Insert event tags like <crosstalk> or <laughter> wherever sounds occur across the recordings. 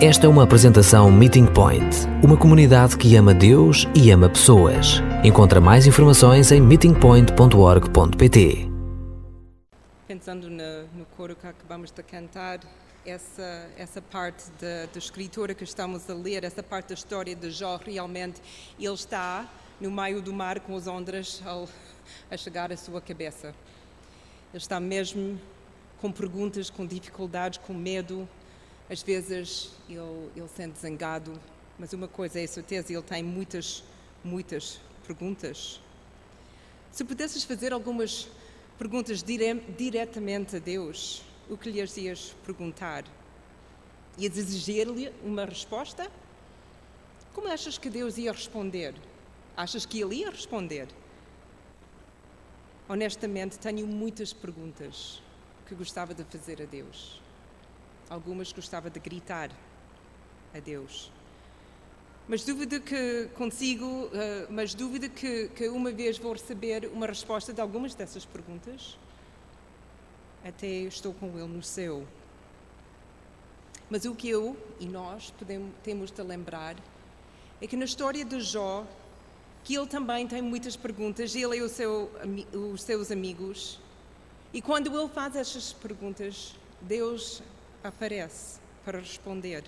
Esta é uma apresentação Meeting Point, uma comunidade que ama Deus e ama pessoas. Encontra mais informações em meetingpoint.org.pt. Pensando no, no coro que acabamos de cantar, essa, essa parte da, escritura que estamos a ler, essa parte da história de Jó, realmente ele está no meio do mar com as ondas ao, a chegar à sua cabeça. Ele está mesmo com perguntas, com dificuldades, com medo. Às vezes ele, ele sente zangado, mas uma coisa é certeza, ele tem muitas, muitas perguntas. Se pudesses fazer algumas perguntas dire diretamente a Deus, o que lhes ias perguntar? Ias exigir-lhe uma resposta? Como achas que Deus ia responder? Achas que ele ia responder? Honestamente, tenho muitas perguntas que gostava de fazer a Deus. Algumas gostava de gritar a Deus. Mas duvido que consigo, uh, mas duvido que, que uma vez vou receber uma resposta de algumas dessas perguntas. Até estou com Ele no céu. Mas o que eu e nós podemos, temos de lembrar é que na história de Jó, que ele também tem muitas perguntas, ele e seu, os seus amigos, e quando ele faz essas perguntas, Deus aparece para responder.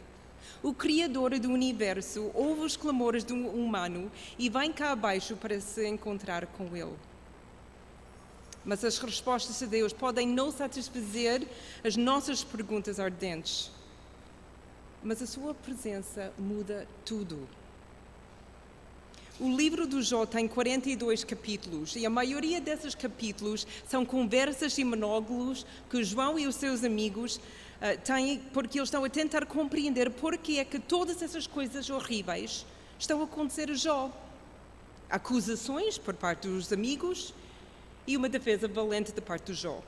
O Criador do universo ouve os clamores do humano e vem cá abaixo para se encontrar com ele. Mas as respostas de Deus podem não satisfazer as nossas perguntas ardentes. Mas a sua presença muda tudo. O livro do Jó tem 42 capítulos e a maioria desses capítulos são conversas e monólogos que João e os seus amigos uh, têm porque eles estão a tentar compreender porque é que todas essas coisas horríveis estão a acontecer a Jó. Acusações por parte dos amigos e uma defesa valente da parte do Jó.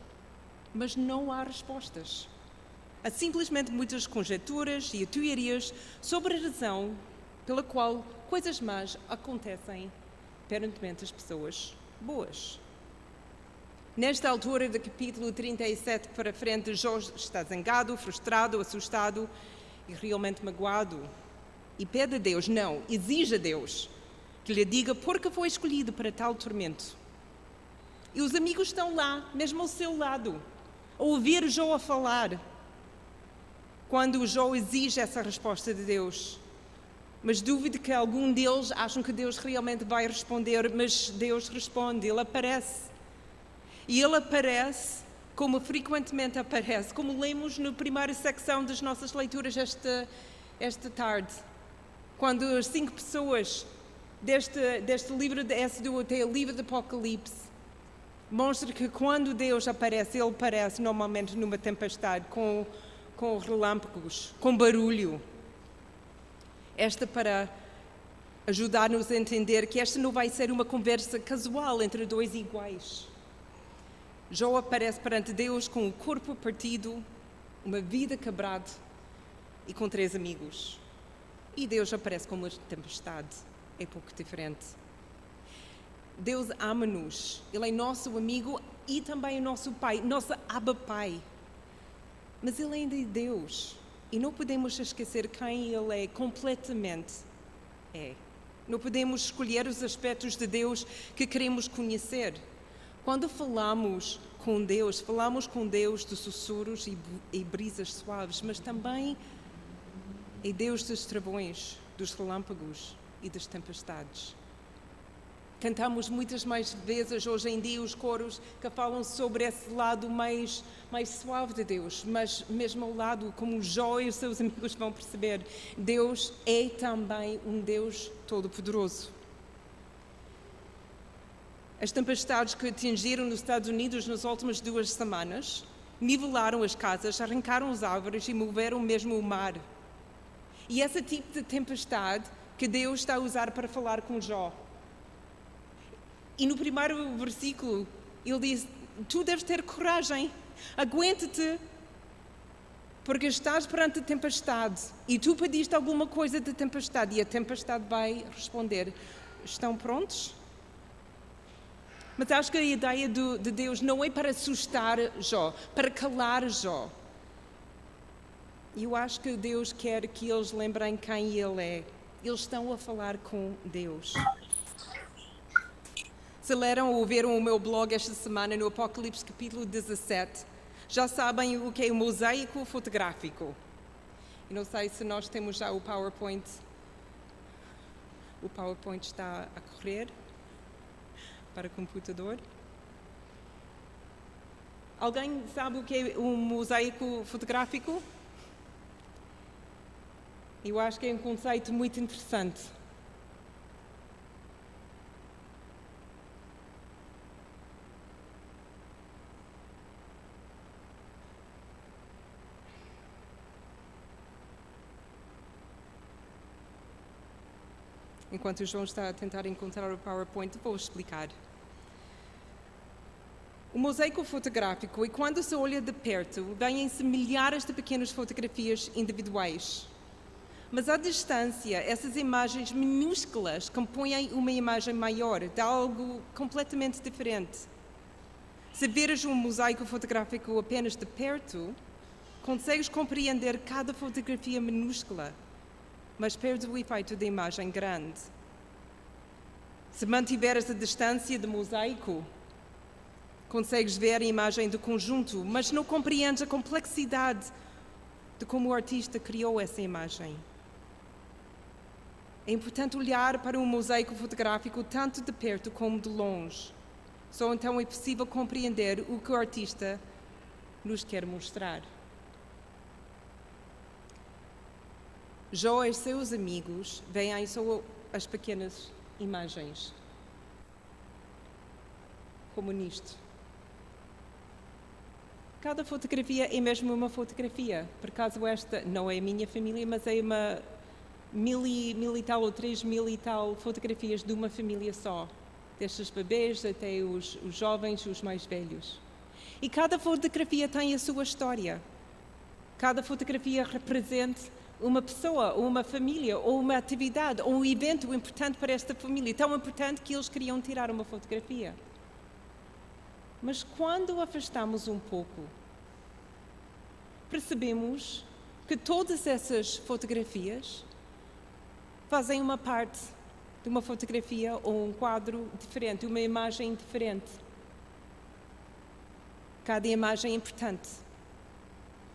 Mas não há respostas. Há simplesmente muitas conjecturas e teorias sobre a razão pela qual coisas más acontecem perante as pessoas boas. Nesta altura do capítulo 37 para frente, Jó está zangado, frustrado, assustado e realmente magoado. E pede a Deus, não, exige a Deus que lhe diga por que foi escolhido para tal tormento. E os amigos estão lá, mesmo ao seu lado, a ouvir Jó a falar. Quando Jó exige essa resposta de Deus, mas duvido que algum deles acham que Deus realmente vai responder, mas Deus responde, Ele aparece. E Ele aparece como frequentemente aparece, como lemos na primeira secção das nossas leituras esta, esta tarde, quando as cinco pessoas deste, deste livro de Êxodo até o livro do Apocalipse mostra que quando Deus aparece, Ele aparece normalmente numa tempestade, com, com relâmpagos, com barulho. Esta para ajudar-nos a entender que esta não vai ser uma conversa casual entre dois iguais. Jó aparece perante Deus com o corpo partido, uma vida quebrada e com três amigos. E Deus aparece com uma tempestade. É pouco diferente. Deus ama-nos. Ele é nosso amigo e também é nosso Pai, nosso Abba Pai. Mas Ele ainda é Deus. E não podemos esquecer quem Ele é completamente é. Não podemos escolher os aspectos de Deus que queremos conhecer. Quando falamos com Deus, falamos com Deus de sussurros e, e brisas suaves, mas também é Deus dos travões, dos relâmpagos e das tempestades. Cantamos muitas mais vezes hoje em dia os coros que falam sobre esse lado mais, mais suave de Deus, mas mesmo ao lado, como Jó e os seus <laughs> amigos vão perceber, Deus é também um Deus todo-poderoso. As tempestades que atingiram nos Estados Unidos nas últimas duas semanas nivelaram as casas, arrancaram as árvores e moveram mesmo o mar. E esse tipo de tempestade que Deus está a usar para falar com Jó. E no primeiro versículo, ele diz: Tu deves ter coragem, aguenta-te, porque estás perante a tempestade e tu pediste alguma coisa da tempestade e a tempestade vai responder: Estão prontos? Mas acho que a ideia do, de Deus não é para assustar Jó, para calar Jó. Eu acho que Deus quer que eles lembrem quem Ele é. Eles estão a falar com Deus. Se leram ou viram o meu blog esta semana no Apocalipse capítulo 17, já sabem o que é o mosaico fotográfico. E não sei se nós temos já o PowerPoint. O PowerPoint está a correr para computador. Alguém sabe o que é um mosaico fotográfico? Eu acho que é um conceito muito interessante. Enquanto o João está a tentar encontrar o PowerPoint, vou explicar. O mosaico fotográfico é quando se olha de perto, vêm-se milhares de pequenas fotografias individuais. Mas à distância, essas imagens minúsculas compõem uma imagem maior, de algo completamente diferente. Se veres um mosaico fotográfico apenas de perto, consegues compreender cada fotografia minúscula mas perde o efeito da imagem grande. Se mantiveres a distância do mosaico, consegues ver a imagem do conjunto, mas não compreendes a complexidade de como o artista criou essa imagem. É importante olhar para um mosaico fotográfico tanto de perto como de longe. Só então é possível compreender o que o artista nos quer mostrar. Jó e seus amigos veem só as pequenas imagens, como nisto. Cada fotografia é mesmo uma fotografia. Por acaso esta não é a minha família, mas é uma mil e, mil e tal ou três mil e tal fotografias de uma família só. Destes bebês até os, os jovens, os mais velhos. E cada fotografia tem a sua história. Cada fotografia representa uma pessoa, ou uma família, ou uma atividade, ou um evento importante para esta família, tão importante que eles queriam tirar uma fotografia. Mas quando afastamos um pouco, percebemos que todas essas fotografias fazem uma parte de uma fotografia ou um quadro diferente, uma imagem diferente. Cada imagem é importante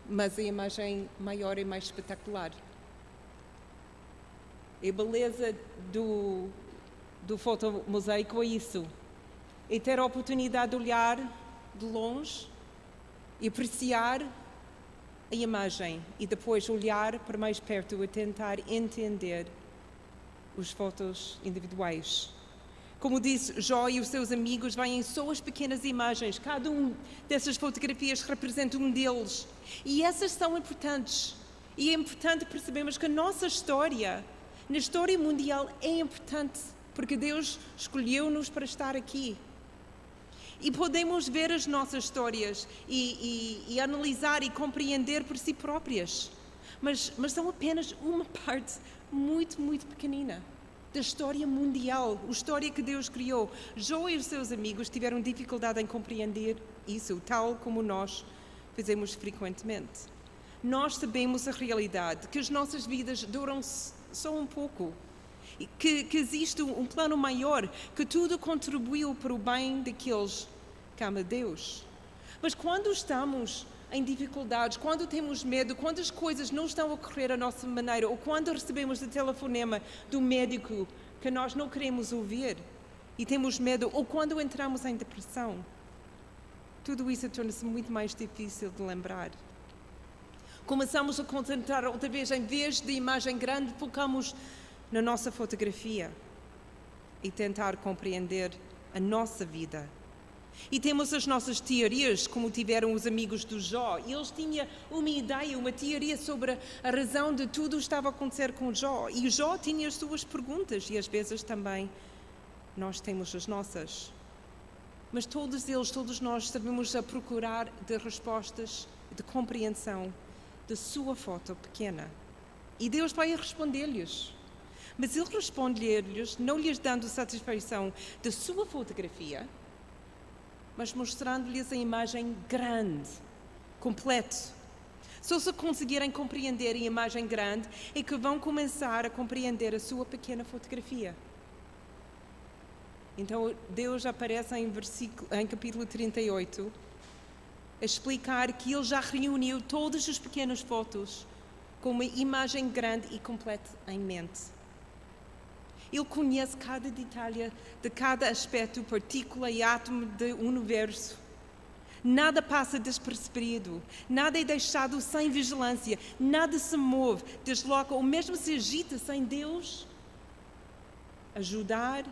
mas a imagem maior e mais espetacular. A beleza do, do fotomosaico é isso. É ter a oportunidade de olhar de longe e apreciar a imagem e depois olhar para mais perto e tentar entender os fotos individuais. Como disse, Jó e os seus amigos veem só as pequenas imagens. Cada um dessas fotografias representa um deles. E essas são importantes. E é importante percebermos que a nossa história, na história mundial, é importante. Porque Deus escolheu-nos para estar aqui. E podemos ver as nossas histórias e, e, e analisar e compreender por si próprias. Mas, mas são apenas uma <laughs> parte muito, muito pequenina da história mundial, a história que Deus criou. Jó e os seus amigos tiveram dificuldade em compreender isso, tal como nós fazemos frequentemente. Nós sabemos a realidade, que as nossas vidas duram só um pouco, que, que existe um plano maior, que tudo contribuiu para o bem daqueles que amam Deus. Mas quando estamos em dificuldades, quando temos medo, quando as coisas não estão a correr a nossa maneira, ou quando recebemos o telefonema do médico que nós não queremos ouvir e temos medo, ou quando entramos em depressão, tudo isso torna-se muito mais difícil de lembrar. Começamos a concentrar outra vez, em vez de imagem grande, focamos na nossa fotografia e tentar compreender a nossa vida e temos as nossas teorias, como tiveram os amigos do Jó. Eles tinham uma ideia, uma teoria sobre a razão de tudo o que estava a acontecer com Jó. E Jó tinha as suas perguntas e às vezes também nós temos as nossas. Mas todos eles, todos nós, sabemos a procurar de respostas, de compreensão da sua foto pequena. E Deus vai responder-lhes. Mas Ele responde-lhes, não lhes dando satisfação da sua fotografia, mas mostrando-lhes a imagem grande, completo. Só se conseguirem compreender a imagem grande é que vão começar a compreender a sua pequena fotografia. Então Deus aparece em, versículo, em capítulo 38 a explicar que Ele já reuniu todas as pequenas fotos com uma imagem grande e completa em mente. Ele conhece cada detalhe de cada aspecto, partícula e átomo do universo. Nada passa despercebido, nada é deixado sem vigilância, nada se move, desloca ou mesmo se agita sem Deus ajudar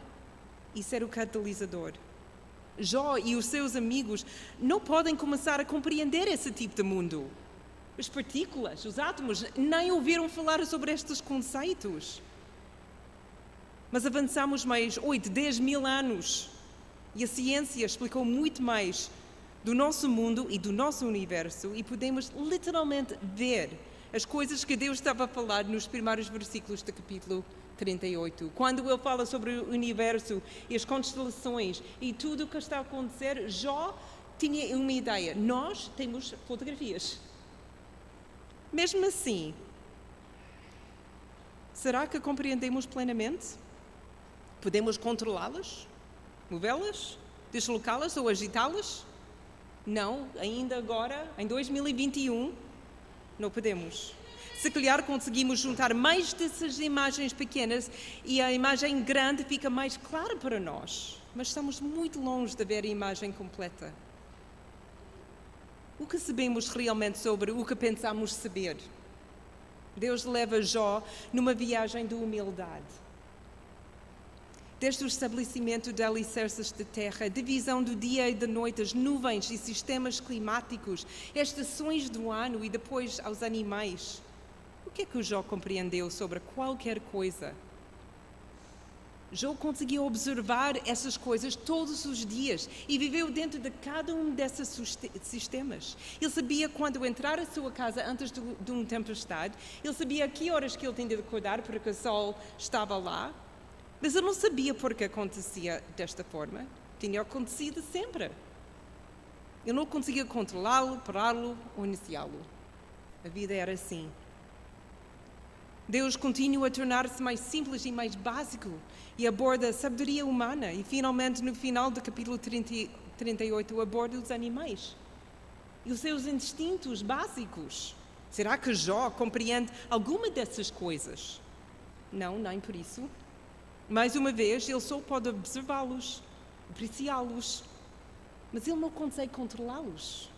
e ser o catalisador. Jó e os seus amigos não podem começar a compreender esse tipo de mundo. As partículas, os átomos, nem ouviram falar sobre estes conceitos. Mas avançamos mais 8, 10 mil anos e a ciência explicou muito mais do nosso mundo e do nosso universo e podemos literalmente ver as coisas que Deus estava a falar nos primeiros versículos do capítulo 38. Quando ele fala sobre o universo e as constelações e tudo o que está a acontecer, Jó tinha uma ideia. Nós temos fotografias. Mesmo assim, será que compreendemos plenamente? Podemos controlá-las? Movê-las? Deslocá-las ou agitá-las? Não, ainda agora, em 2021, não podemos. Se calhar conseguimos juntar mais dessas imagens pequenas e a imagem grande fica mais clara para nós, mas estamos muito longe de ver a imagem completa. O que sabemos realmente sobre o que pensamos saber? Deus leva Jó numa viagem de humildade. Desde o estabelecimento de alicerces de terra, a divisão do dia e da noite, as nuvens e sistemas climáticos, estações do ano e depois aos animais que é que o Jó compreendeu sobre qualquer coisa? Jó conseguiu observar essas coisas todos os dias e viveu dentro de cada um desses sistemas. Ele sabia quando entrar à sua casa antes de, de uma tempestade, ele sabia a que horas que ele tinha de acordar porque o sol estava lá, mas ele não sabia por que acontecia desta forma. Tinha acontecido sempre. Ele não conseguia controlá-lo, pará-lo ou iniciá-lo. A vida era assim. Deus continua a tornar-se mais simples e mais básico e aborda a sabedoria humana e finalmente no final do capítulo 30, 38 aborda os animais e os seus instintos básicos. Será que Jó compreende alguma dessas coisas? Não, nem por isso. Mais uma vez, ele só pode observá-los, apreciá-los, mas ele não consegue controlá-los.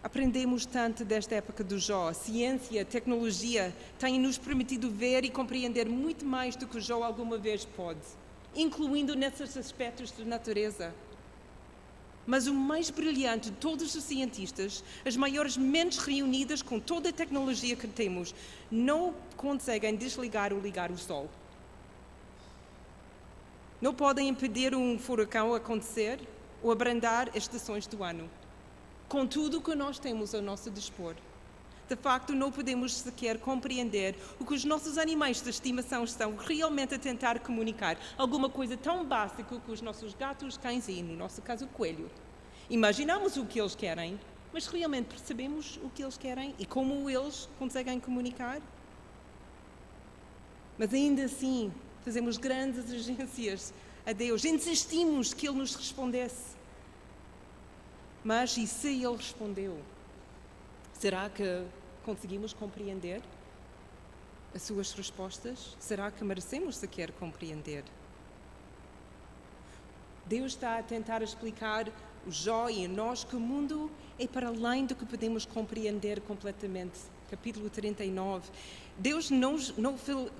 Aprendemos tanto desta época do Jó. Ciência, tecnologia têm nos permitido ver e compreender muito mais do que o Jó alguma vez pode, incluindo nesses aspectos da natureza. Mas o mais brilhante de todos os cientistas, as maiores mentes reunidas com toda a tecnologia que temos, não conseguem desligar ou ligar o Sol. Não podem impedir um furacão acontecer ou abrandar as estações do ano com tudo o que nós temos ao nosso dispor. De facto, não podemos sequer compreender o que os nossos animais de estimação estão realmente a tentar comunicar. Alguma coisa tão básica que os nossos gatos, cães e, no nosso caso, o coelho. Imaginamos o que eles querem, mas realmente percebemos o que eles querem e como eles conseguem comunicar? Mas ainda assim, fazemos grandes exigências a Deus, insistimos que Ele nos respondesse. Mas e se ele respondeu? Será que conseguimos compreender as suas respostas? Será que merecemos sequer compreender? Deus está a tentar explicar o Jó e nós que o mundo é para além do que podemos compreender completamente. Capítulo 39. Deus não, não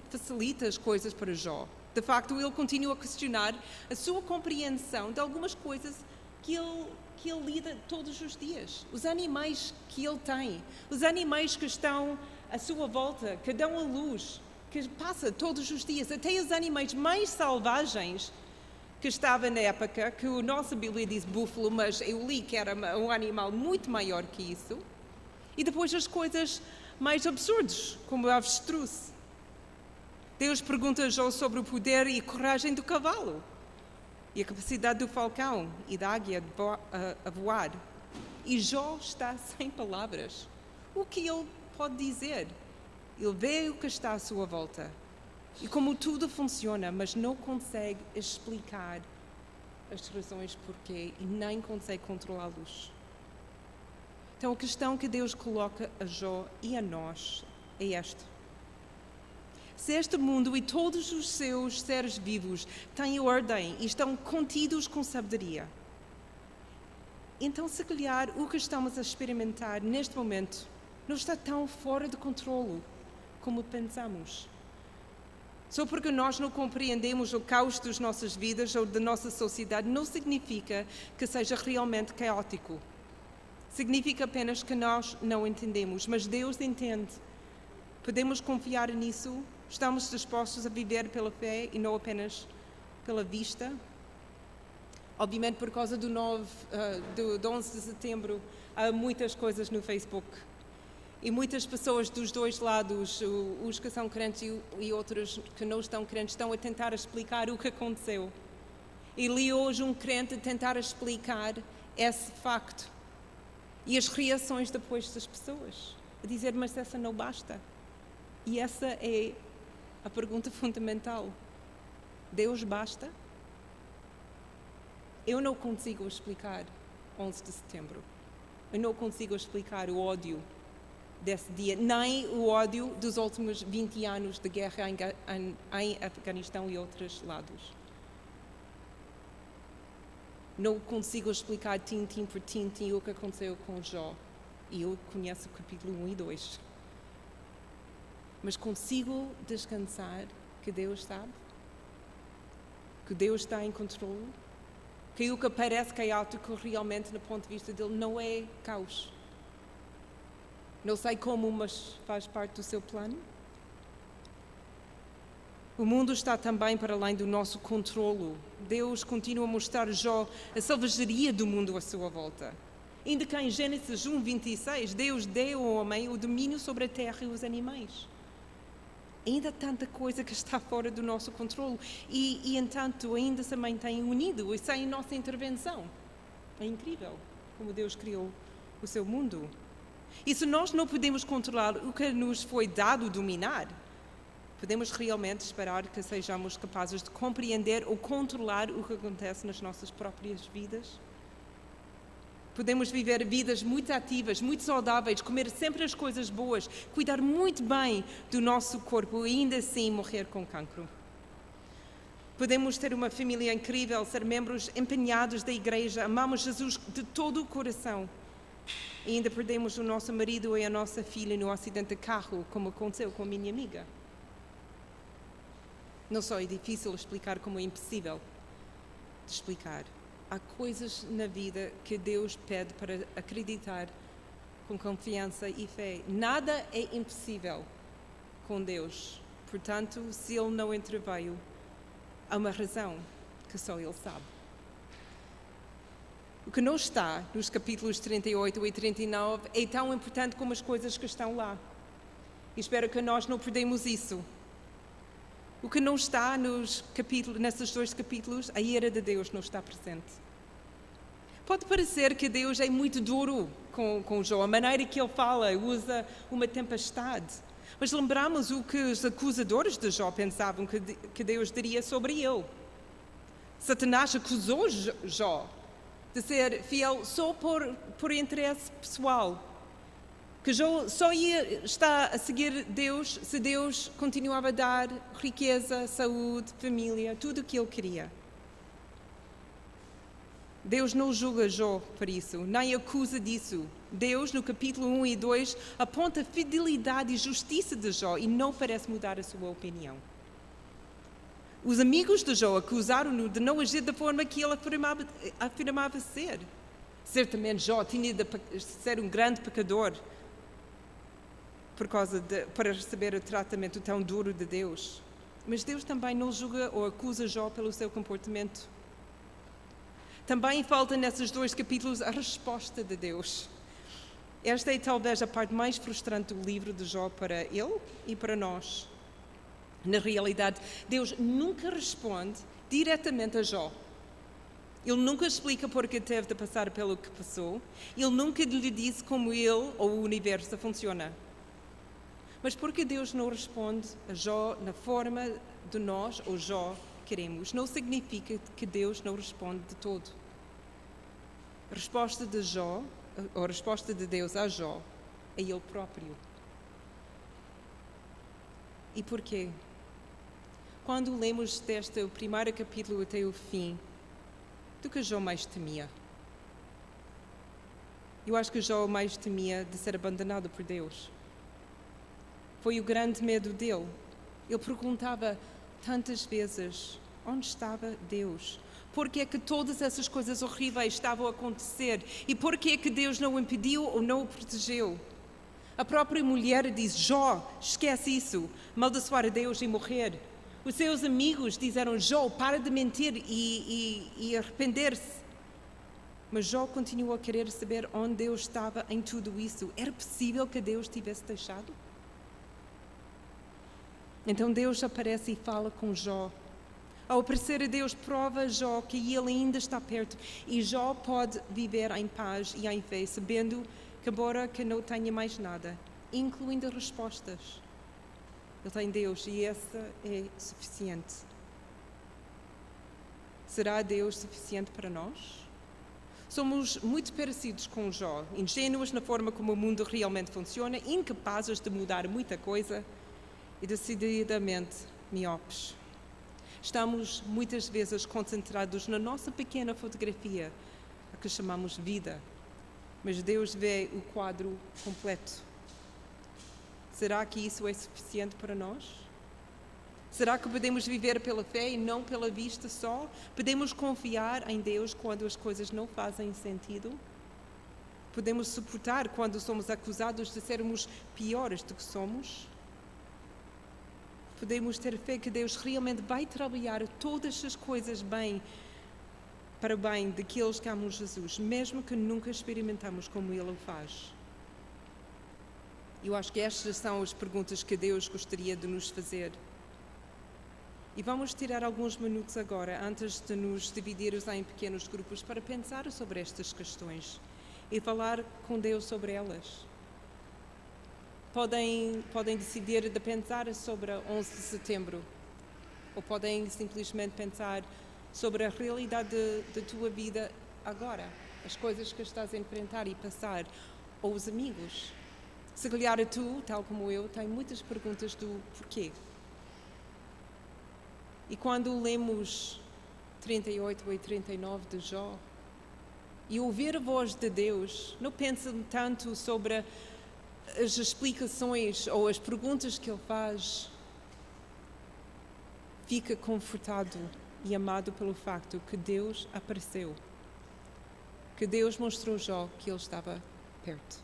facilita as coisas para Jó. De facto, ele continua a questionar a sua compreensão de algumas coisas que ele que ele lida todos os dias, os animais que ele tem, os animais que estão à sua volta, que dão a luz, que passa todos os dias, até os animais mais selvagens que estava na época, que o nossa Bíblia diz búfalo, mas eu li que era um animal muito maior que isso. E depois as coisas mais absurdas, como o avestruz. Deus pergunta a sobre o poder e coragem do cavalo e a capacidade do falcão e da águia a voar. e Jó está <laughs> sem palavras. O que ele pode dizer? Ele vê o que está à sua volta e como tudo funciona, mas não consegue explicar as razões porquê e nem consegue controlá-los. Então a questão que Deus coloca a Jó e a nós é esta. Se este mundo e todos os seus seres vivos têm ordem e estão contidos com sabedoria, então, se calhar, o que estamos a experimentar neste momento não está tão fora de controle como pensamos. Só porque nós não compreendemos o caos das nossas vidas ou da nossa sociedade, não significa que seja realmente caótico. Significa apenas que nós não entendemos, mas Deus entende. Podemos confiar nisso? Estamos dispostos a viver pela fé e não apenas pela vista? Obviamente, por causa do, 9, uh, do, do 11 de setembro, há muitas coisas no Facebook. E muitas pessoas dos dois lados, os que são crentes e outros que não estão crentes, estão a tentar explicar o que aconteceu. E li hoje um crente tentar explicar esse facto. E as reações depois das pessoas. A dizer, mas essa não basta. E essa é a pergunta fundamental. Deus basta? Eu não consigo explicar 11 de setembro. Eu não consigo explicar o ódio desse dia, nem o ódio dos últimos 20 anos de guerra em, Afeganistão e outros lados. Não consigo explicar tintim por tintim o que aconteceu com Jó. E eu conheço o capítulo 1 e 2. Mas consigo descansar que Deus sabe, que Deus está em controle, que o que parece caótico realmente, no ponto de vista dele, não é caos não sei como, mas faz parte do seu plano. O mundo está também para além do nosso controlo. Deus continua a mostrar Jó a selvageria do mundo à sua volta. Ainda que em Gênesis 1, 26, Deus deu ao homem o domínio sobre a terra e os animais. Ainda tanta coisa que está <laughs> fora do nosso controle e, e entanto, ainda se mantém unido e sem nossa intervenção. É incrível como Deus criou o seu mundo. E se nós não podemos controlar o que nos foi dado dominar, podemos realmente esperar que sejamos capazes de compreender ou controlar o que acontece nas nossas próprias vidas? Podemos viver vidas muito ativas, muito saudáveis, comer sempre as coisas boas, cuidar muito bem do nosso corpo e ainda assim morrer com cancro. Podemos ter uma família incrível, ser membros empenhados da igreja, amamos Jesus de todo o coração e ainda perdemos o nosso marido e a nossa filha no acidente de carro, como aconteceu com a minha amiga. Não só é difícil explicar, como é impossível de explicar. Há coisas na vida que Deus pede para acreditar com confiança e fé. Nada é impossível com Deus. Portanto, se Ele não interveio, há uma razão que só Ele sabe. O que não está nos capítulos 38 e 39 é tão importante como as coisas que estão lá. E espero que nós não perdemos isso. O que não está nos capítulos, nesses dois capítulos, a ira de Deus não está presente. Pode parecer que Deus é muito duro com, com Jó, a maneira que ele fala, usa uma tempestade. Mas lembramos o que os acusadores de Jó pensavam que, que Deus diria sobre ele. Satanás acusou Jó de ser fiel só por, por interesse pessoal. Que só ia estar a seguir Deus se Deus continuava a dar riqueza, saúde, família, tudo o que ele queria. Deus não julga Jó por isso, nem acusa disso. Deus, no capítulo 1 e 2, aponta a fidelidade e justiça de Jó e não parece mudar a sua opinião. Os amigos de Jó acusaram-no de não agir da forma que ele afirmava, afirmava ser. Certamente Jó tinha de ser um grande pecador por causa de, para receber o tratamento tão duro de Deus. Mas Deus também não julga ou acusa Jó pelo seu comportamento. Também falta nesses dois capítulos a resposta de Deus. Esta é talvez a parte mais frustrante do livro de Jó para ele e para nós. Na realidade, Deus nunca responde diretamente a Jó. Ele nunca explica porque teve de passar pelo que passou. Ele nunca lhe disse como ele ou o universo funciona. Mas porque Deus não responde a Jó na forma de nós ou Jó queremos, não significa que Deus não responde de todo. A resposta de Jó, a resposta de Deus a Jó é Ele próprio. E porquê? Quando lemos deste primeiro capítulo até o fim, do que Jó mais temia? Eu acho que Jó mais temia de ser abandonado por Deus. Foi o grande medo dele. Ele perguntava tantas vezes: onde estava Deus? Por que é que todas essas coisas horríveis estavam a acontecer? E por que é que Deus não o impediu ou não o protegeu? A própria mulher diz: Jó, esquece isso, maldiçoar a Deus e morrer. Os seus amigos disseram: Jó, para de mentir e, e, e arrepender-se. Mas Jó continuou a querer saber onde Deus estava em tudo isso. Era possível que Deus tivesse deixado? Então Deus aparece e fala com Jó. Ao aparecer a Deus, prova Jó que ele ainda está perto e Jó pode viver em paz e em fé, sabendo que, embora que não tenha mais nada, incluindo respostas, ele tem Deus e essa é suficiente. Será Deus suficiente para nós? Somos muito parecidos com Jó, ingênuos na forma como o mundo realmente funciona, incapazes de mudar muita coisa e decididamente miopes. Estamos muitas vezes concentrados na nossa pequena fotografia, a que chamamos vida, mas Deus vê o quadro completo. Será que isso é suficiente para nós? Será que podemos viver pela fé e não pela vista só? Podemos confiar em Deus quando as coisas não fazem sentido? Podemos suportar quando somos acusados de sermos piores do que somos? Podemos ter fé que Deus realmente vai trabalhar todas as coisas bem para o bem daqueles que amam Jesus, mesmo que nunca experimentamos como Ele o faz? Eu acho que estas são as perguntas que Deus gostaria de nos fazer. E vamos tirar alguns minutos agora, antes de nos dividirmos em pequenos grupos, para pensar sobre estas questões e falar com Deus sobre elas. Podem, podem decidir de pensar sobre 11 de setembro, ou podem simplesmente pensar sobre a realidade da tua vida agora, as coisas que estás a enfrentar e passar, ou os amigos? Se calhar tu, tal como eu, tem muitas perguntas do porquê. E quando lemos 38 e 39 de Jó, e ouvir a voz de Deus, não pensem tanto sobre as explicações ou as perguntas que ele faz. Fica confortado e amado pelo facto que Deus apareceu, que Deus mostrou Jó que ele estava perto.